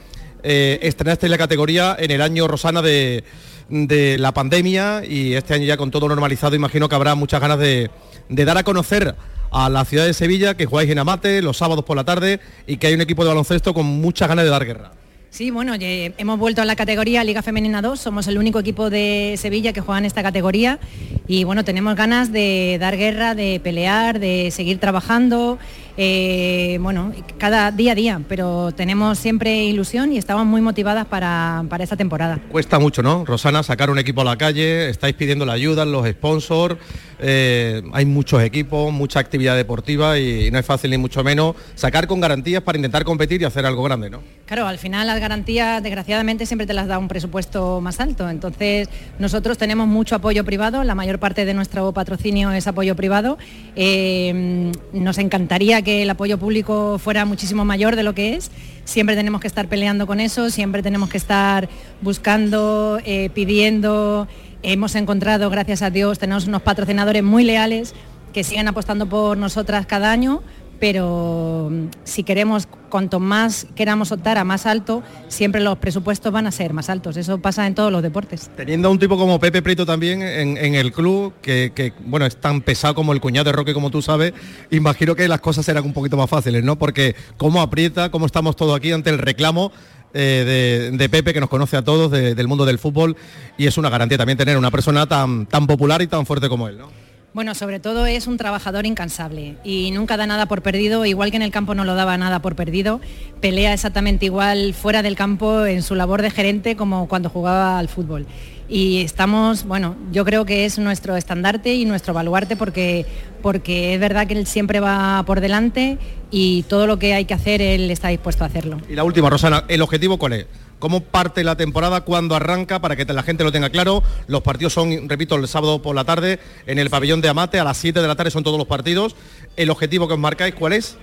eh, estrenaste la categoría en el año Rosana de, la pandemia y este año ya con todo normalizado imagino que habrá muchas ganas de, de dar a conocer a la ciudad de Sevilla que jugáis en Amate los sábados por la tarde y que hay un equipo de baloncesto con muchas ganas de dar guerra. Sí, bueno, hemos vuelto a la categoría Liga Femenina 2, somos el único equipo de Sevilla que juega en esta categoría y bueno, tenemos ganas de dar guerra, de pelear, de seguir trabajando, eh, bueno, cada día a día, pero tenemos siempre ilusión y estamos muy motivadas para, para esta temporada. Cuesta mucho, ¿no? Rosana, sacar un equipo a la calle, estáis pidiendo la ayuda, los sponsors, eh, hay muchos equipos, mucha actividad deportiva y, no es fácil ni mucho menos sacar con garantías para intentar competir y hacer algo grande, ¿no? Claro, al final las garantías desgraciadamente siempre te las da un presupuesto más alto, entonces nosotros tenemos mucho apoyo privado, la mayor parte de nuestro patrocinio es apoyo privado, eh, nos encantaría que el apoyo público fuera muchísimo mayor de lo que es, siempre tenemos que estar peleando con eso, siempre tenemos que estar buscando, eh, pidiendo Hemos encontrado, gracias a Dios, tenemos unos patrocinadores muy leales que siguen apostando por nosotras cada año, pero mm, si queremos, cuanto más queramos optar a más alto, siempre los presupuestos van a ser más altos. Eso pasa en todos los deportes. Teniendo a un tipo como Pepe Prieto también en, el club, que, bueno, es tan pesado como el cuñado de Roque, como tú sabes, imagino que las cosas serán un poquito más fáciles, ¿no? Porque cómo aprieta, cómo estamos todos aquí ante el reclamo eh, de, Pepe, que nos conoce a todos del mundo del fútbol, y es una garantía también tener una persona tan, tan popular y tan fuerte como él. ¿no? Bueno, sobre todo es un trabajador incansable y nunca da nada por perdido, igual que en el campo no lo daba nada por perdido, pelea exactamente igual fuera del campo en su labor de gerente como cuando jugaba al fútbol y estamos, bueno, yo creo que es nuestro estandarte y nuestro baluarte porque, porque es verdad que él siempre va por delante y todo lo que hay que hacer él está dispuesto a hacerlo. Y la última, Rosana, ¿el objetivo cuál es? ¿Cómo parte la temporada? ¿Cuándo arranca? Para que la gente lo tenga claro. Los partidos son, repito, el sábado por la tarde en el pabellón de Amate, a las 7 de la tarde son todos los partidos. ¿El objetivo que os marcáis cuál es?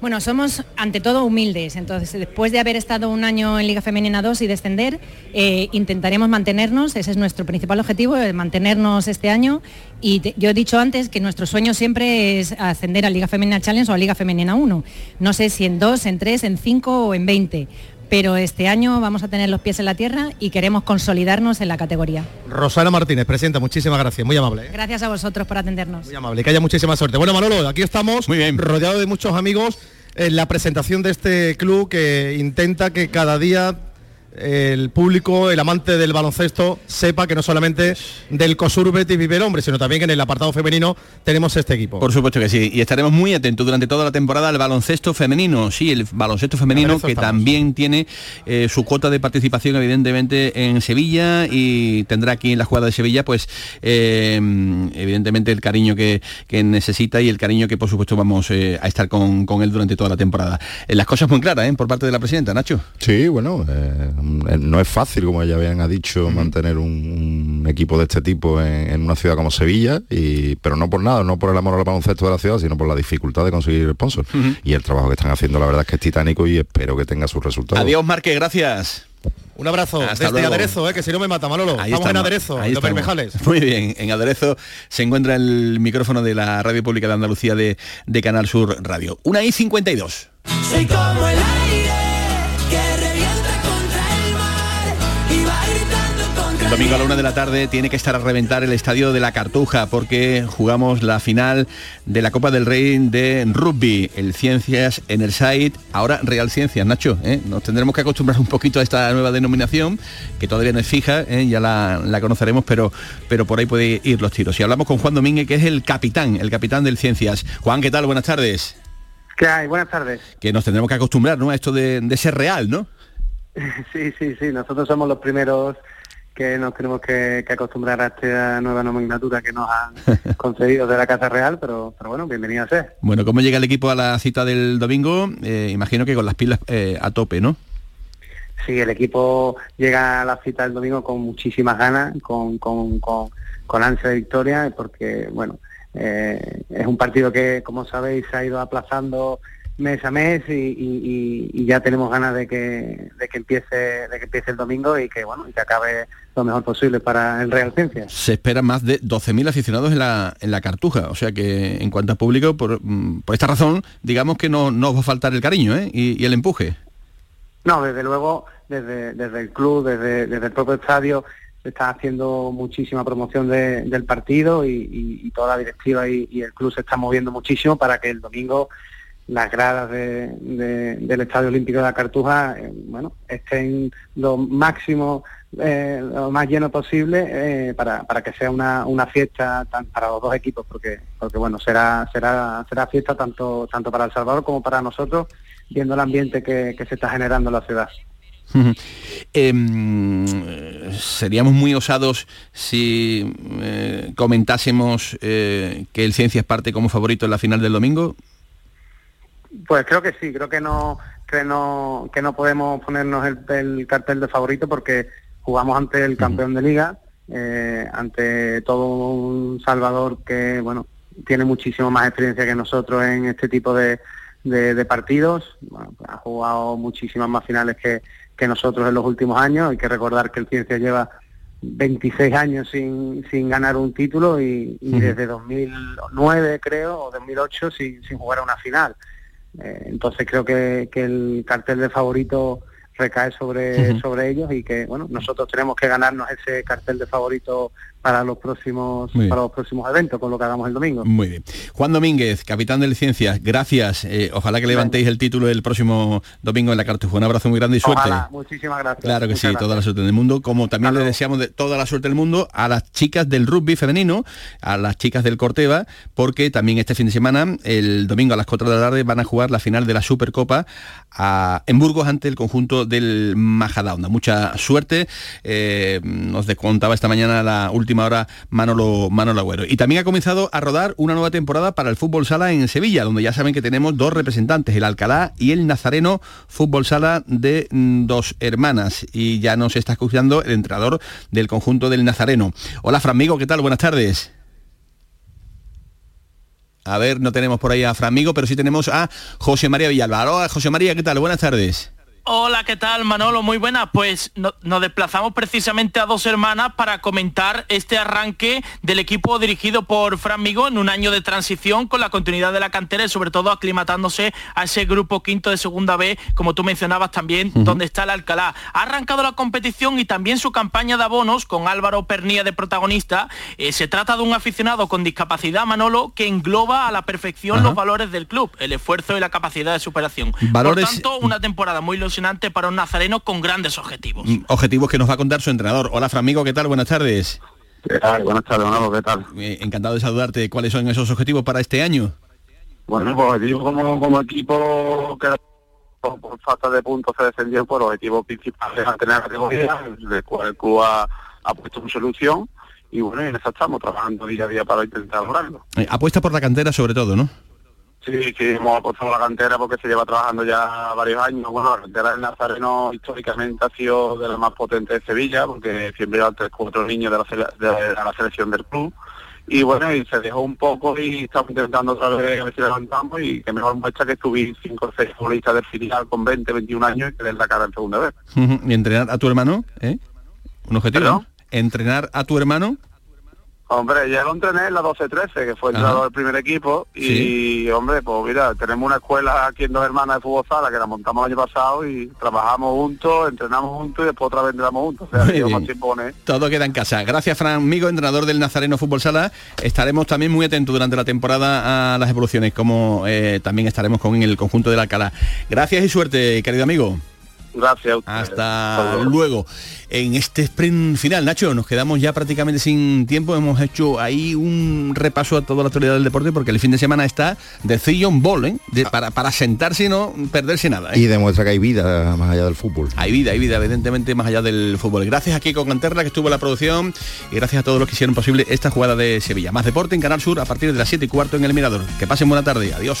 Bueno, somos ante todo humildes, entonces después de haber estado un año en Liga Femenina 2 y descender, eh, intentaremos mantenernos, ese es nuestro principal objetivo, mantenernos este año. Y yo he dicho antes que nuestro sueño siempre es ascender a Liga Femenina Challenge o a Liga Femenina 1, no sé si en 2, en 3, en 5 o en 20, pero este año vamos a tener los pies en la tierra y queremos consolidarnos en la categoría. Rosana Martínez, presidenta, muchísimas gracias, muy amable. ¿eh? Gracias a vosotros por atendernos. Muy amable, que haya muchísima suerte. Bueno, Manolo, aquí estamos, muy bien. rodeado de muchos amigos en la presentación de este club que intenta que cada día el público, el amante del baloncesto, sepa que no solamente del Cosurbet y vive el hombre, sino también que en el apartado femenino tenemos este equipo. Por supuesto que sí, y estaremos muy atentos durante toda la temporada al baloncesto femenino, sí, el baloncesto femenino que también tiene eh, su cuota de participación evidentemente en Sevilla y tendrá aquí en la jugada de Sevilla pues eh, evidentemente el cariño que, necesita y el cariño que por supuesto vamos eh, a estar con, él durante toda la temporada. las cosas muy claras por parte de la presidenta, Nacho. Sí, bueno eh, no es fácil, como ya habían ha dicho, mantener un, equipo de este tipo en, una ciudad como Sevilla, y, pero no por nada, no por el amor al baloncesto de la ciudad, sino por la dificultad de conseguir sponsor. Y el trabajo que están haciendo, la verdad es que es titánico y espero que tenga sus resultados. Adiós, Marque, gracias. Un abrazo Hasta desde Aderezo, eh, que si no me mata, Manolo. Ahí estamos, en Aderezo, ahí los Bermejales. Muy bien, en Aderezo se encuentra el micrófono de la Radio Pública de Andalucía de, de Canal Sur Radio. Una y 52. Soy como el domingo a la una de la tarde tiene que estar a reventar el estadio de la Cartuja porque jugamos la final de la Copa del Rey de rugby, el Ciencias en el site, ahora Real Ciencias, Nacho. ¿eh? Nos tendremos que acostumbrar un poquito a esta nueva denominación, que todavía no es fija, ¿eh? ya la, conoceremos, pero, pero por ahí puede ir los tiros. Y hablamos con Juan Domínguez, que es el capitán, el capitán del Ciencias. Juan, ¿qué tal? Buenas tardes. ¿Qué hay? Buenas tardes. Que nos tendremos que acostumbrar ¿no? a esto de, de ser real, ¿no? [LAUGHS] Sí, sí, sí. Nosotros somos los primeros que nos tenemos que, acostumbrar a esta nueva nomenclatura que nos han [LAUGHS] concedido de la Casa Real, pero, pero bueno, bienvenido a ser. Bueno, ¿cómo llega el equipo a la cita del domingo? Eh, imagino que con las pilas eh, a tope, ¿no? Sí, el equipo llega a la cita del domingo con muchísimas ganas, con, con, con, ansia de victoria, porque, bueno, eh, es un partido que, como sabéis, se ha ido aplazando mes a mes y, ya tenemos ganas de que, de que empiece de que empiece el domingo y que bueno y que acabe lo mejor posible para el Real Ciencia. Se esperan más de 12.000 aficionados en la, en la Cartuja, o sea que en cuanto a público, por, mm, por esta razón, digamos que no, no va a faltar el cariño ¿eh? y, el empuje. No, desde luego, desde, desde el club, desde, desde el propio estadio, se está haciendo muchísima promoción del partido y, toda la directiva y, y, el club se está moviendo muchísimo para que el domingo las gradas del Estadio Olímpico de la Cartuja eh, bueno, estén lo máximo, eh, lo más lleno posible eh, para, para, que sea una, una fiesta tan, para los dos equipos, porque, porque bueno, será, será, será fiesta tanto, tanto para El Salvador como para nosotros, viendo el ambiente que, se está generando en la ciudad. [LAUGHS] Em, seríamos muy osados si comentásemos que el Ciencia es parte como favorito en la final del domingo. Pues creo que sí, creo que no, que no, que no podemos ponernos el, cartel de favorito porque jugamos ante el campeón de liga, eh, ante todo un Salvador que bueno tiene muchísimo más experiencia que nosotros en este tipo de, de, partidos, ha jugado muchísimas más finales que, que nosotros en los últimos años. Hay que recordar que el Ciencia lleva 26 años sin, sin ganar un título y, desde 2009 creo o 2008 sin, sin jugar a una final. Eh, entonces creo que, que, el cartel de favorito recae sobre, sobre ellos y que bueno nosotros tenemos que ganarnos ese cartel de favorito para los próximos para los próximos eventos con lo que hagamos el domingo. Muy bien. Juan Domínguez, capitán de licencias, gracias. Eh, ojalá que levantéis el título el próximo domingo en la Cartuja. Un abrazo muy grande y suerte. Muchísimas gracias. Claro que sí, toda la suerte del mundo. Como también le deseamos de toda la suerte del mundo a las chicas del rugby femenino, a las chicas del Corteva, porque también este fin de semana, el domingo a las 4 de la tarde, van a jugar la final de la Supercopa a, en Burgos ante el conjunto del Majadahonda. Mucha suerte. Eh, nos descontaba esta mañana la última última Manolo, Manolo Agüero. Y también ha comenzado a rodar una nueva temporada para el fútbol sala en Sevilla, donde ya saben que tenemos dos representantes, el Alcalá y el Nazareno Fútbol Sala de mm, dos hermanas. Y ya nos está escuchando el entrenador del conjunto del Nazareno. Hola, Franmigo, ¿qué tal? Buenas tardes. A ver, no tenemos por ahí a Franmigo, pero sí tenemos a José María Villalba. Hola, José María, ¿qué tal? Buenas tardes. Hola, ¿qué tal Manolo? Muy buena. Pues nos desplazamos precisamente a dos hermanas para comentar este arranque del equipo dirigido por Fran Migo en un año de transición con la continuidad de la cantera y sobre todo aclimatándose a ese grupo quinto de segunda B, como tú mencionabas también, donde está el Alcalá. Ha arrancado la competición y también su campaña de abonos con Álvaro Pernía de protagonista. Eh, se trata de un aficionado con discapacidad, Manolo, que engloba a la perfección los valores del club, el esfuerzo y la capacidad de superación. Valores... Por tanto, una temporada muy para un nazareno con grandes objetivos. Mm, objetivos que nos va a contar su entrenador. Hola, Framigo, ¿qué tal? Buenas tardes. ¿Qué tal? Buenas tardes, ¿qué tal? Eh, encantado de saludarte. ¿Cuáles son esos objetivos para este año? Bueno, pues objetivo como, como equipo que por, falta de puntos se descendió por objetivo principal es mantener la categoría, del cual el club ha, puesto su solución y bueno, en eso estamos trabajando día a día para intentar lograrlo. Eh, apuesta por la cantera sobre todo, ¿no? Sí, sí, hemos apostado la cantera porque se lleva trabajando ya varios años. Bueno, la cantera del Nazareno históricamente ha sido de las más potentes de Sevilla, porque siempre llevan tres, cuatro niños de la, de, la selección del club. Y bueno, y se dejó un poco y estamos intentando otra vez a ver si levantamos y que mejor muestra que estuvimos cinco o seis futbolistas del filial con 20, 21 años y que den la cara en segunda vez. ¿Y entrenar a tu hermano? ¿eh? ¿Un objetivo? ¿Entrenar a tu hermano? Hombre, ya lo entrené en la 12-13, que fue entrado del primer equipo, y hombre, pues mira, tenemos una escuela aquí en Dos Hermanas de Fútbol Sala, que la montamos el año pasado, y trabajamos juntos, entrenamos juntos, y después otra vez entrenamos juntos. O sea, Todo queda en casa. Gracias, Fran Amigo, entrenador del Nazareno Fútbol Sala. Estaremos también muy atentos durante la temporada a las evoluciones, como eh, también estaremos con el conjunto del Alcalá. Gracias y suerte, querido amigo. Gracias. Hasta luego. En este sprint final, Nacho, nos quedamos ya prácticamente sin tiempo. Hemos hecho ahí un repaso a toda la actualidad del deporte porque el fin de semana está de Zion Ball, ¿eh? para, para sentarse y no perderse nada. ¿eh? Y demuestra que hay vida más allá del fútbol. Hay vida, hay vida, evidentemente, más allá del fútbol. Gracias a Kiko Canterla, que estuvo en la producción, y gracias a todos los que hicieron posible esta jugada de Sevilla. Más deporte en Canal Sur a partir de las 7 y cuarto en el Mirador. Que pasen buena tarde. Adiós.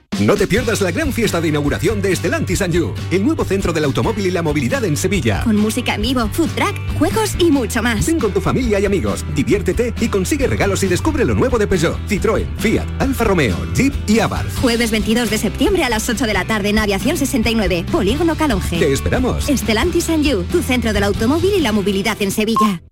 No te pierdas la gran fiesta de inauguración de Estelantis and You, el nuevo centro del automóvil y la movilidad en Sevilla. Con música en vivo, food track, juegos y mucho más. Ven con tu familia y amigos, diviértete y consigue regalos y descubre lo nuevo de Peugeot, Citroën, Fiat, Alfa Romeo, Jeep y Abarth. Jueves 22 de septiembre a las 8 de la tarde en Aviación 69, Polígono Calonge. Te esperamos. Estelantis and You, tu centro del automóvil y la movilidad en Sevilla.